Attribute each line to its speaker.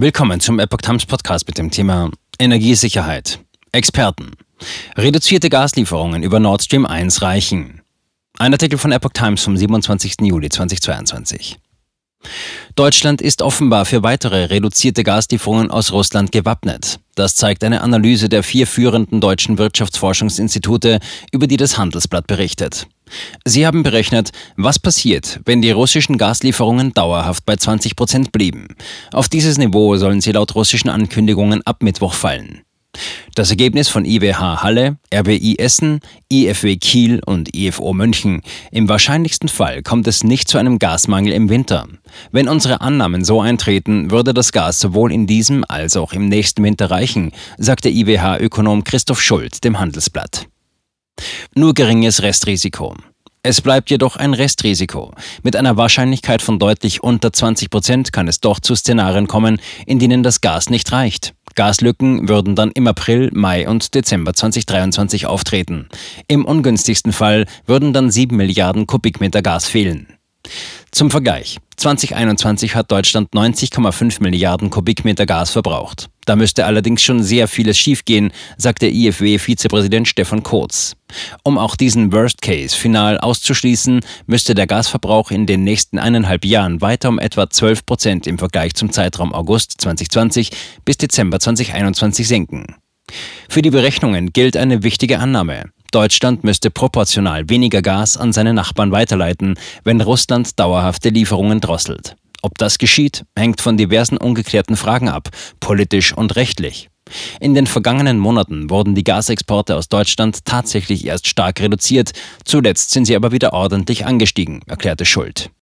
Speaker 1: Willkommen zum Epoch Times Podcast mit dem Thema Energiesicherheit. Experten. Reduzierte Gaslieferungen über Nord Stream 1 reichen. Ein Artikel von Epoch Times vom 27. Juli 2022. Deutschland ist offenbar für weitere reduzierte Gaslieferungen aus Russland gewappnet. Das zeigt eine Analyse der vier führenden deutschen Wirtschaftsforschungsinstitute, über die das Handelsblatt berichtet. Sie haben berechnet, was passiert, wenn die russischen Gaslieferungen dauerhaft bei 20 Prozent blieben. Auf dieses Niveau sollen sie laut russischen Ankündigungen ab Mittwoch fallen. Das Ergebnis von IWH Halle, RWI Essen, IFW Kiel und IFO München. Im wahrscheinlichsten Fall kommt es nicht zu einem Gasmangel im Winter. Wenn unsere Annahmen so eintreten, würde das Gas sowohl in diesem als auch im nächsten Winter reichen, sagte IWH-Ökonom Christoph Schult dem Handelsblatt. Nur geringes Restrisiko. Es bleibt jedoch ein Restrisiko. Mit einer Wahrscheinlichkeit von deutlich unter 20 Prozent kann es doch zu Szenarien kommen, in denen das Gas nicht reicht. Gaslücken würden dann im April, Mai und Dezember 2023 auftreten. Im ungünstigsten Fall würden dann 7 Milliarden Kubikmeter Gas fehlen. Zum Vergleich. 2021 hat Deutschland 90,5 Milliarden Kubikmeter Gas verbraucht. Da müsste allerdings schon sehr vieles schiefgehen, sagt der IFW-Vizepräsident Stefan Kurz. Um auch diesen Worst Case final auszuschließen, müsste der Gasverbrauch in den nächsten eineinhalb Jahren weiter um etwa 12 Prozent im Vergleich zum Zeitraum August 2020 bis Dezember 2021 sinken. Für die Berechnungen gilt eine wichtige Annahme. Deutschland müsste proportional weniger Gas an seine Nachbarn weiterleiten, wenn Russland dauerhafte Lieferungen drosselt. Ob das geschieht, hängt von diversen ungeklärten Fragen ab, politisch und rechtlich. In den vergangenen Monaten wurden die Gasexporte aus Deutschland tatsächlich erst stark reduziert, zuletzt sind sie aber wieder ordentlich angestiegen, erklärte Schuld.